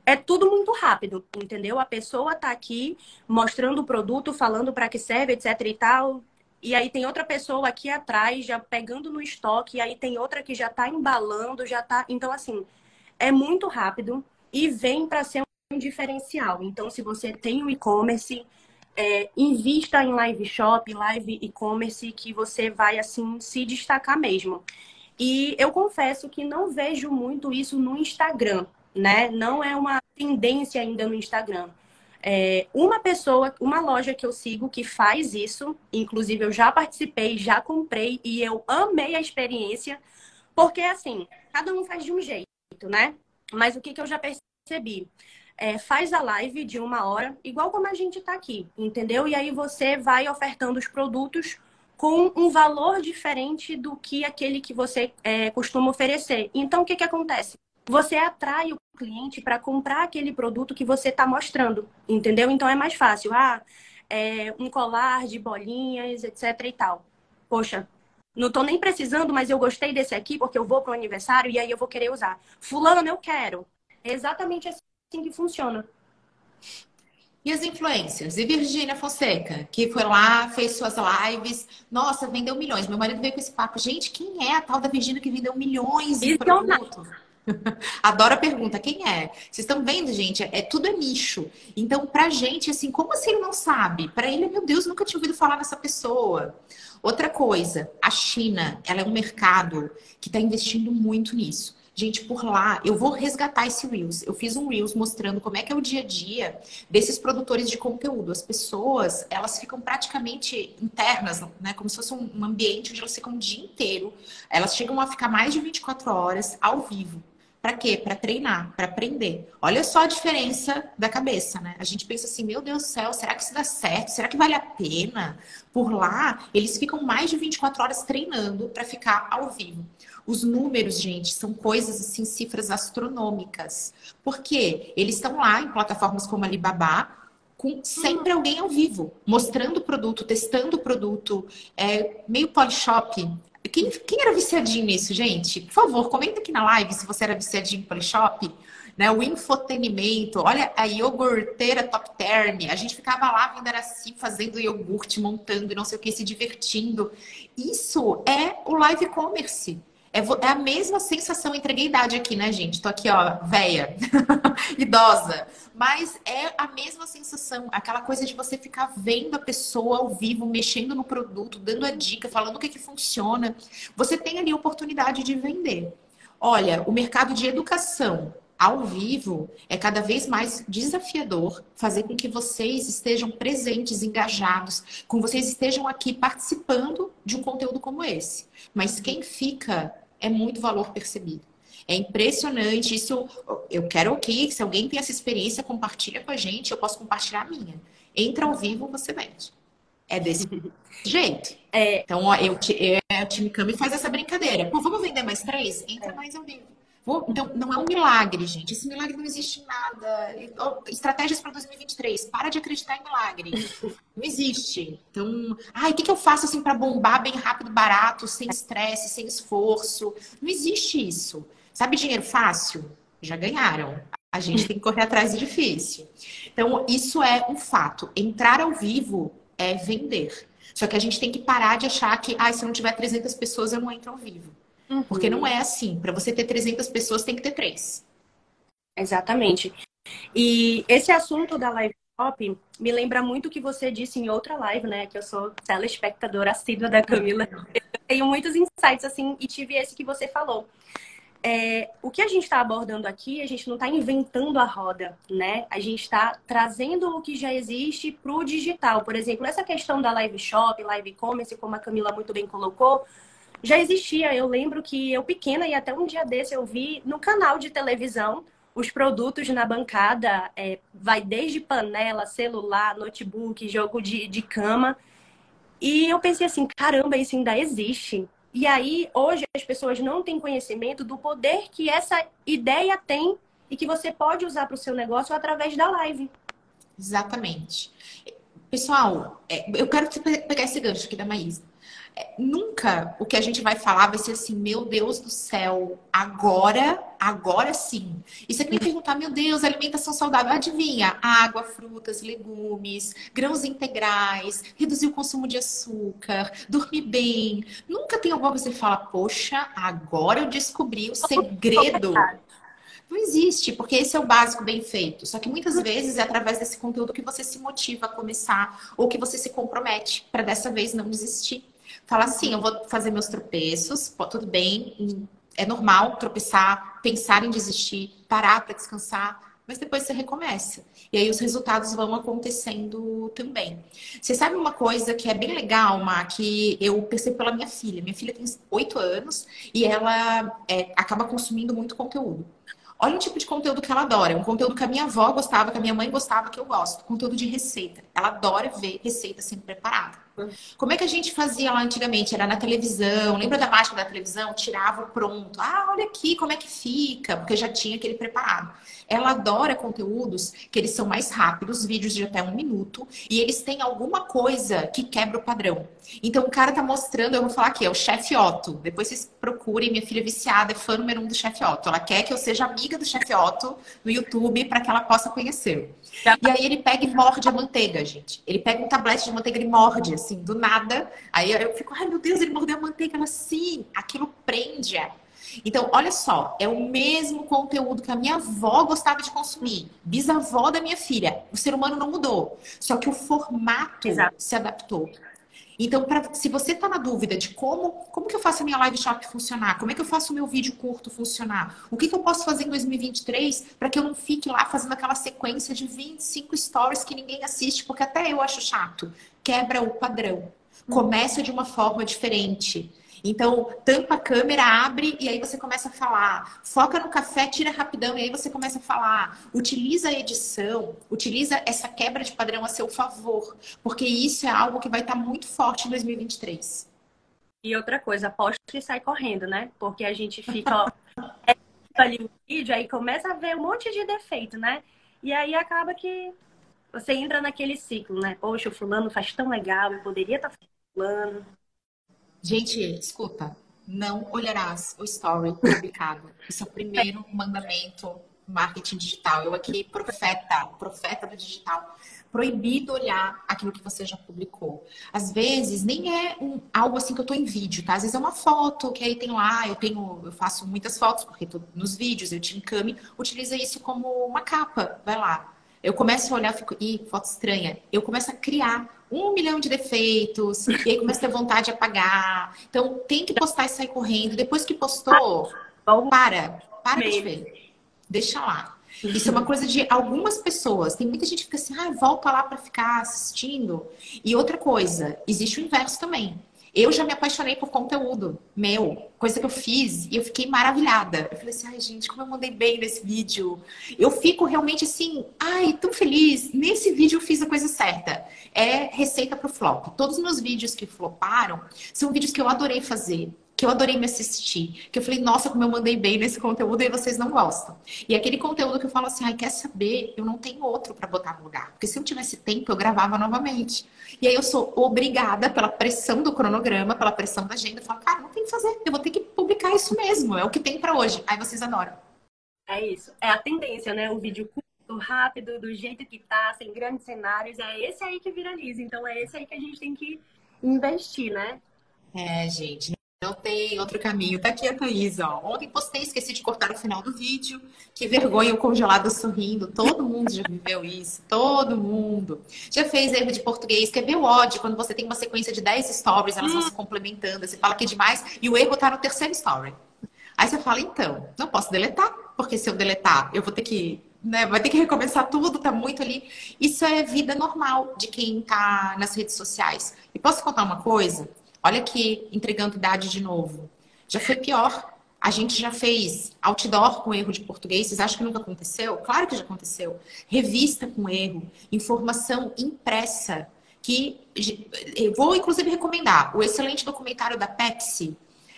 é tudo muito rápido, entendeu? A pessoa tá aqui mostrando o produto, falando para que serve, etc e tal. E aí tem outra pessoa aqui atrás já pegando no estoque, e aí tem outra que já está embalando, já está. Então assim, é muito rápido e vem para ser um diferencial. Então se você tem o um e-commerce, é, invista em live shop, live e-commerce, que você vai assim se destacar mesmo. E eu confesso que não vejo muito isso no Instagram, né? Não é uma tendência ainda no Instagram. É, uma pessoa, uma loja que eu sigo que faz isso, inclusive eu já participei, já comprei e eu amei a experiência, porque assim, cada um faz de um jeito, né? Mas o que, que eu já percebi? É, faz a live de uma hora, igual como a gente tá aqui, entendeu? E aí você vai ofertando os produtos com um valor diferente do que aquele que você é, costuma oferecer. Então, o que, que acontece? você atrai o cliente para comprar aquele produto que você está mostrando, entendeu? Então é mais fácil. Ah, é um colar de bolinhas, etc e tal. Poxa, não estou nem precisando, mas eu gostei desse aqui porque eu vou para o aniversário e aí eu vou querer usar. Fulano, eu quero. É exatamente assim que funciona. E as influências? E Virgínia Fonseca, que foi lá, fez suas lives. Nossa, vendeu milhões. Meu marido veio com esse papo. Gente, quem é a tal da Virgínia que vendeu milhões de produtos? Adoro a pergunta, quem é? Vocês estão vendo, gente? É, tudo é nicho. Então, pra gente, assim, como assim ele não sabe? Para ele, meu Deus, nunca tinha ouvido falar nessa pessoa. Outra coisa, a China, ela é um mercado que está investindo muito nisso. Gente, por lá, eu vou resgatar esse Reels. Eu fiz um Reels mostrando como é que é o dia a dia desses produtores de conteúdo. As pessoas, elas ficam praticamente internas, né? Como se fosse um ambiente onde elas ficam o dia inteiro. Elas chegam a ficar mais de 24 horas ao vivo. Para quê? Para treinar, para aprender. Olha só a diferença da cabeça, né? A gente pensa assim, meu Deus do céu, será que isso dá certo? Será que vale a pena? Por lá, eles ficam mais de 24 horas treinando para ficar ao vivo. Os números, gente, são coisas assim, cifras astronômicas. Porque eles estão lá em plataformas como Alibaba, com sempre alguém ao vivo, mostrando o produto, testando o produto, é, meio polishop. Quem, quem era viciadinho nisso, gente? Por favor, comenta aqui na live se você era viciadinho em Polishop. Né, o infotenimento, olha a iogurteira top term, a gente ficava lá vendo assim, fazendo iogurte, montando e não sei o que, se divertindo. Isso é o live commerce. É, é, a mesma sensação, entreguei idade aqui, né, gente? Tô aqui, ó, velha, idosa. Mas é a mesma sensação, aquela coisa de você ficar vendo a pessoa ao vivo, mexendo no produto, dando a dica, falando o que, que funciona. Você tem ali a oportunidade de vender. Olha, o mercado de educação ao vivo é cada vez mais desafiador fazer com que vocês estejam presentes, engajados, com vocês estejam aqui participando de um conteúdo como esse. Mas quem fica é muito valor percebido. É impressionante. Isso eu quero aqui. Se alguém tem essa experiência, compartilha com a gente. Eu posso compartilhar a minha. Entra ao vivo, você vende. É desse jeito. É. Então, ó, eu, eu, o time Cami faz essa brincadeira. Pô, vamos vender mais três? Entra é. mais ao vivo. Vou, então, não é um milagre, gente. Esse milagre não existe nada. Estratégias para 2023. Para de acreditar em milagre. Não existe. Então, ai, o que, que eu faço assim para bombar bem rápido, barato, sem estresse, sem esforço? Não existe isso. Sabe dinheiro fácil? Já ganharam. A gente tem que correr atrás de difícil. Então, isso é um fato. Entrar ao vivo é vender. Só que a gente tem que parar de achar que, ah, se não tiver 300 pessoas, eu não entro ao vivo. Uhum. Porque não é assim. Para você ter 300 pessoas, tem que ter três. Exatamente. E esse assunto da live shop me lembra muito o que você disse em outra live, né? Que eu sou telespectadora assídua da Camila. Eu tenho muitos insights, assim, e tive esse que você falou. É, o que a gente está abordando aqui, a gente não está inventando a roda, né? A gente está trazendo o que já existe para o digital. Por exemplo, essa questão da live shop, live e-commerce, como a Camila muito bem colocou, já existia. Eu lembro que eu pequena e até um dia desse eu vi no canal de televisão os produtos na bancada, é, vai desde panela, celular, notebook, jogo de, de cama. E eu pensei assim, caramba, isso ainda existe. E aí, hoje, as pessoas não têm conhecimento do poder que essa ideia tem e que você pode usar para o seu negócio através da live. Exatamente. Pessoal, é, eu quero pegar esse gancho aqui da Maísa. É, nunca o que a gente vai falar vai ser assim, meu Deus do céu, agora, agora sim. E você me perguntar, meu Deus, alimentação saudável, adivinha? Água, frutas, legumes, grãos integrais, reduzir o consumo de açúcar, dormir bem. Nunca tem alguma coisa que você fala, poxa, agora eu descobri o segredo. Não existe, porque esse é o básico bem feito. Só que muitas vezes é através desse conteúdo que você se motiva a começar ou que você se compromete para dessa vez não desistir. Fala assim, eu vou fazer meus tropeços, tudo bem, é normal tropeçar, pensar em desistir, parar para descansar, mas depois você recomeça. E aí os resultados vão acontecendo também. Você sabe uma coisa que é bem legal, Ma, que eu percebo pela minha filha. Minha filha tem oito anos e ela é, acaba consumindo muito conteúdo. Olha o tipo de conteúdo que ela adora. É um conteúdo que a minha avó gostava, que a minha mãe gostava, que eu gosto. Conteúdo de receita. Ela adora ver receita sendo preparada. Como é que a gente fazia lá antigamente? Era na televisão. Lembra da mágica da televisão? Tirava pronto. Ah, olha aqui como é que fica, porque já tinha aquele preparado. Ela adora conteúdos que eles são mais rápidos, vídeos de até um minuto, e eles têm alguma coisa que quebra o padrão. Então o cara tá mostrando, eu vou falar aqui, é o chefe Otto. Depois vocês procurem, minha filha é viciada, é fã número um do chefe Otto. Ela quer que eu seja amiga do chefe Otto no YouTube para que ela possa conhecer. E aí ele pega e morde a manteiga, gente. Ele pega um tablete de manteiga e morde, assim, do nada. Aí eu fico, ai meu Deus, ele mordeu a manteiga. Ela, sim, aquilo prende. Então, olha só, é o mesmo conteúdo que a minha avó gostava de consumir, bisavó da minha filha. O ser humano não mudou, só que o formato Exato. se adaptou. Então, pra, se você está na dúvida de como, como que eu faço a minha live shop funcionar, como é que eu faço o meu vídeo curto funcionar, o que, que eu posso fazer em 2023 para que eu não fique lá fazendo aquela sequência de 25 stories que ninguém assiste, porque até eu acho chato. Quebra o padrão. Começa de uma forma diferente. Então, tampa a câmera, abre e aí você começa a falar. Foca no café, tira rapidão e aí você começa a falar. Utiliza a edição, utiliza essa quebra de padrão a seu favor, porque isso é algo que vai estar muito forte em 2023. E outra coisa, aposta e sai correndo, né? Porque a gente fica ó, é, ali o vídeo, aí começa a ver um monte de defeito, né? E aí acaba que você entra naquele ciclo, né? Poxa, o fulano faz tão legal, eu poderia estar falando. Gente, escuta, não olharás o story publicado. Esse é o primeiro mandamento marketing digital. Eu aqui, profeta, profeta do digital. Proibido olhar aquilo que você já publicou. Às vezes, nem é um, algo assim que eu tô em vídeo, tá? Às vezes é uma foto que aí tem lá, eu tenho, eu faço muitas fotos, porque tô nos vídeos, eu te encame, utiliza isso como uma capa, vai lá. Eu começo a olhar, fico, ih, foto estranha. Eu começo a criar um milhão de defeitos, e aí começa a ter vontade de apagar. Então, tem que postar e sair correndo. Depois que postou, para, para de ver. Deixa lá. Isso é uma coisa de algumas pessoas. Tem muita gente que fica assim, ah, volta lá para ficar assistindo. E outra coisa, existe o inverso também. Eu já me apaixonei por conteúdo meu, coisa que eu fiz e eu fiquei maravilhada. Eu falei assim, ai gente, como eu mandei bem nesse vídeo. Eu fico realmente assim, ai, tão feliz. Nesse vídeo eu fiz a coisa certa. É receita pro flop. Todos os meus vídeos que floparam são vídeos que eu adorei fazer, que eu adorei me assistir, que eu falei, nossa, como eu mandei bem nesse conteúdo e vocês não gostam. E aquele conteúdo que eu falo assim, ai, quer saber? Eu não tenho outro para botar no lugar. Porque se eu tivesse tempo, eu gravava novamente. E aí eu sou obrigada pela pressão do cronograma, pela pressão da agenda, eu falo, cara, não tem que fazer, eu vou ter que publicar isso mesmo, é o que tem para hoje. Aí vocês adoram. É isso. É a tendência, né? O vídeo curto, rápido, do jeito que tá, sem grandes cenários, é esse aí que viraliza. Então é esse aí que a gente tem que investir, né? É, gente. Não tem outro caminho. Tá aqui a Thaís, ó. Ontem postei, esqueci de cortar o final do vídeo. Que vergonha o congelado sorrindo. Todo mundo já viveu isso. Todo mundo. Já fez erro de português. Quer ver o ódio quando você tem uma sequência de 10 stories, elas hum. vão se complementando. Você fala que é demais e o erro tá no terceiro story. Aí você fala, então, não posso deletar, porque se eu deletar, eu vou ter que né? Vai ter que recomeçar tudo, tá muito ali. Isso é vida normal de quem tá nas redes sociais. E posso contar uma coisa? Olha aqui, entregando idade de novo. Já foi pior. A gente já fez outdoor com erro de português. Vocês acham que nunca aconteceu? Claro que já aconteceu. Revista com erro, informação impressa. Que eu vou inclusive recomendar o excelente documentário da Pepsi,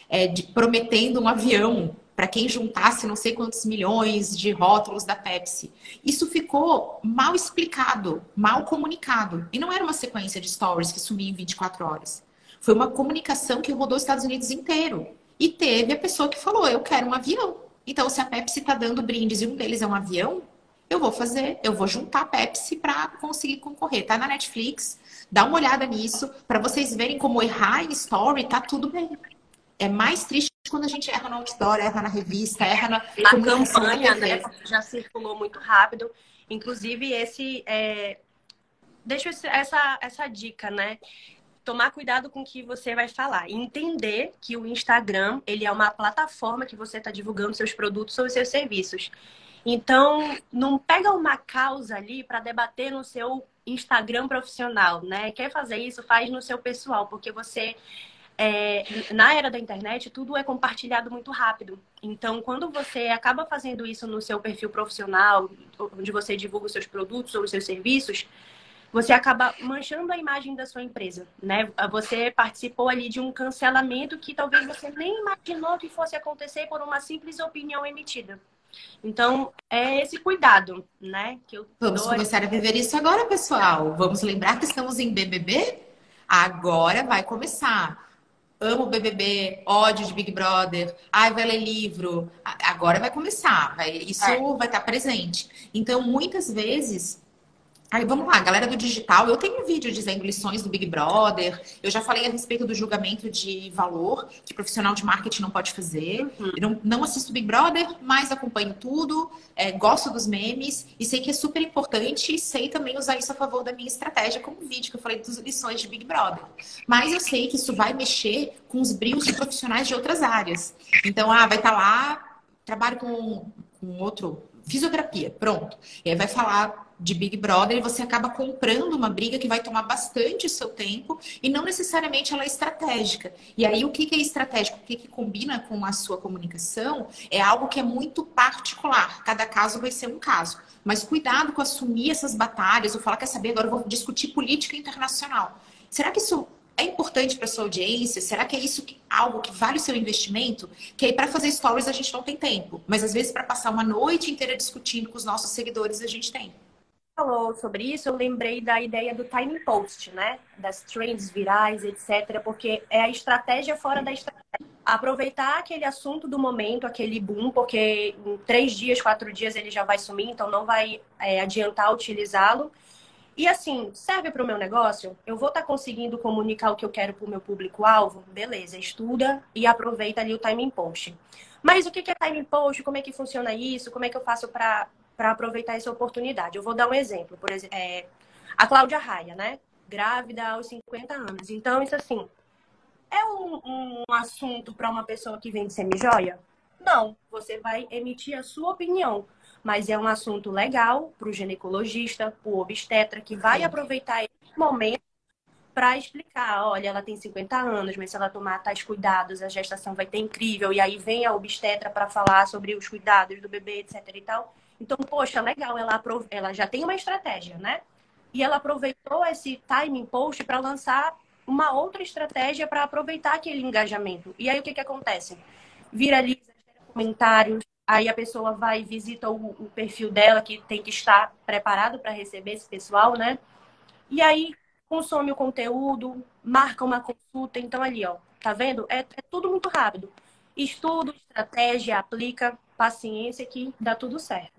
é, de, prometendo um avião para quem juntasse não sei quantos milhões de rótulos da Pepsi. Isso ficou mal explicado, mal comunicado. E não era uma sequência de stories que sumia em 24 horas. Foi uma comunicação que rodou os Estados Unidos inteiro. E teve a pessoa que falou: eu quero um avião. Então, se a Pepsi está dando brindes e um deles é um avião, eu vou fazer, eu vou juntar a Pepsi para conseguir concorrer. Tá na Netflix, dá uma olhada nisso, para vocês verem como errar em story, tá tudo bem. É mais triste quando a gente erra no outdoor, erra na revista, erra na, na campanha, né? Já circulou muito rápido. Inclusive, esse. É... Deixa essa, essa dica, né? Tomar cuidado com o que você vai falar. Entender que o Instagram, ele é uma plataforma que você está divulgando seus produtos ou seus serviços. Então, não pega uma causa ali para debater no seu Instagram profissional, né? Quer fazer isso, faz no seu pessoal, porque você é, na era da internet, tudo é compartilhado muito rápido. Então, quando você acaba fazendo isso no seu perfil profissional, onde você divulga os seus produtos ou os seus serviços, você acaba manchando a imagem da sua empresa, né? Você participou ali de um cancelamento que talvez você nem imaginou que fosse acontecer por uma simples opinião emitida. Então, é esse cuidado, né? Que eu Vamos começar a viver isso agora, pessoal. Vamos lembrar que estamos em BBB? Agora vai começar. Amo BBB, ódio de Big Brother, ai, vai ler livro. Agora vai começar, vai, isso é. vai estar presente. Então, muitas vezes, Aí vamos lá, galera do digital, eu tenho um vídeo dizendo lições do Big Brother. Eu já falei a respeito do julgamento de valor que profissional de marketing não pode fazer. Uhum. Não, não assisto Big Brother, mas acompanho tudo, é, gosto dos memes e sei que é super importante e sei também usar isso a favor da minha estratégia, como o vídeo que eu falei das lições de Big Brother. Mas eu sei que isso vai mexer com os brios de profissionais de outras áreas. Então, ah, vai estar tá lá, trabalho com, com outro fisioterapia, pronto. E aí vai falar de Big Brother e você acaba comprando uma briga que vai tomar bastante seu tempo e não necessariamente ela é estratégica. E aí o que, é estratégico? O que, que combina com a sua comunicação é algo que é muito particular. Cada caso vai ser um caso. Mas cuidado com assumir essas batalhas ou falar, quer saber, agora eu vou discutir política internacional. Será que isso é importante para sua audiência? Será que é isso que, algo que vale o seu investimento? Que aí para fazer stories a gente não tem tempo, mas às vezes para passar uma noite inteira discutindo com os nossos seguidores a gente tem falou sobre isso, eu lembrei da ideia do timing post, né? Das trends virais, etc. Porque é a estratégia fora da estratégia. Aproveitar aquele assunto do momento, aquele boom, porque em três dias, quatro dias ele já vai sumir, então não vai é, adiantar utilizá-lo. E assim, serve para o meu negócio? Eu vou estar tá conseguindo comunicar o que eu quero para o meu público-alvo? Beleza, estuda e aproveita ali o timing post. Mas o que é timing post? Como é que funciona isso? Como é que eu faço para para aproveitar essa oportunidade. Eu vou dar um exemplo, por exemplo, é, a Cláudia Raia, né? Grávida aos 50 anos. Então, isso assim, é um, um assunto para uma pessoa que vende semijoia? Não, você vai emitir a sua opinião. Mas é um assunto legal para o ginecologista, para o obstetra, que vai Sim. aproveitar esse momento para explicar, olha, ela tem 50 anos, mas se ela tomar tais cuidados, a gestação vai ter incrível. E aí vem a obstetra para falar sobre os cuidados do bebê, etc e tal. Então, poxa, legal, ela, ela já tem uma estratégia, né? E ela aproveitou esse timing post para lançar uma outra estratégia para aproveitar aquele engajamento. E aí o que, que acontece? Viraliza, comentários, aí a pessoa vai e visita o, o perfil dela, que tem que estar preparado para receber esse pessoal, né? E aí consome o conteúdo, marca uma consulta. Então, ali, ó, tá vendo? É, é tudo muito rápido. Estudo, estratégia, aplica, paciência que dá tudo certo.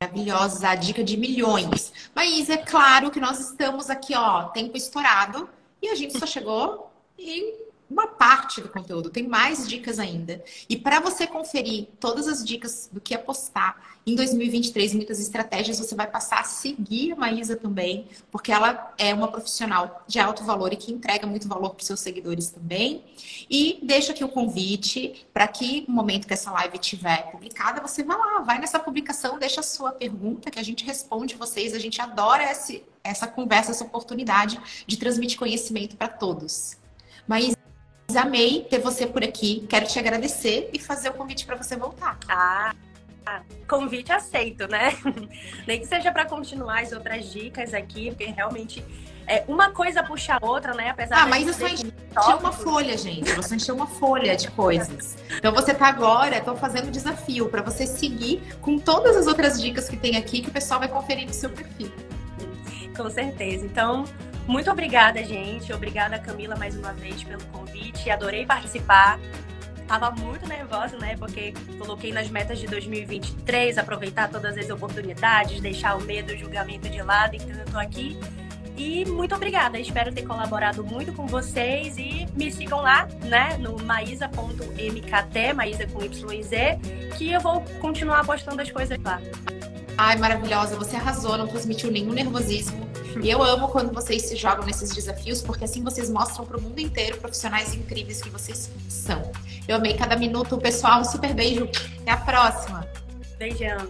Maravilhosa, a dica de milhões. Mas é claro que nós estamos aqui, ó, tempo estourado, e a gente só chegou e uma parte do conteúdo, tem mais dicas ainda. E para você conferir todas as dicas do que apostar em 2023, muitas estratégias, você vai passar a seguir a Maísa também, porque ela é uma profissional de alto valor e que entrega muito valor para os seus seguidores também. E deixa aqui o convite para que no momento que essa live estiver publicada, você vá lá, vai nessa publicação, deixa a sua pergunta que a gente responde vocês. A gente adora esse, essa conversa, essa oportunidade de transmitir conhecimento para todos. Mas amei ter você por aqui. Quero te agradecer e fazer o convite para você voltar. Ah, convite aceito, né? Nem que seja para continuar as outras dicas aqui, porque realmente é, uma coisa puxa a outra, né? Apesar ah, mas eu só encheu uma folha, gente. Você encheu uma folha de coisas. Então você tá agora, tô fazendo desafio para você seguir com todas as outras dicas que tem aqui que o pessoal vai conferir no seu perfil. Com certeza. Então, muito obrigada, gente. Obrigada, Camila, mais uma vez pelo convite. Adorei participar. Tava muito nervosa, né? Porque coloquei nas metas de 2023 aproveitar todas as oportunidades, deixar o medo, o julgamento de lado. Então, eu tô aqui. E muito obrigada. Espero ter colaborado muito com vocês e me sigam lá, né, no maísa.mkt, maísa com YZ, que eu vou continuar postando as coisas lá. Ai, maravilhosa, você arrasou, não transmitiu nenhum nervosismo. E eu amo quando vocês se jogam nesses desafios, porque assim vocês mostram para o mundo inteiro profissionais incríveis que vocês são. Eu amei cada minuto. Pessoal, um super beijo. Até a próxima. Beijão.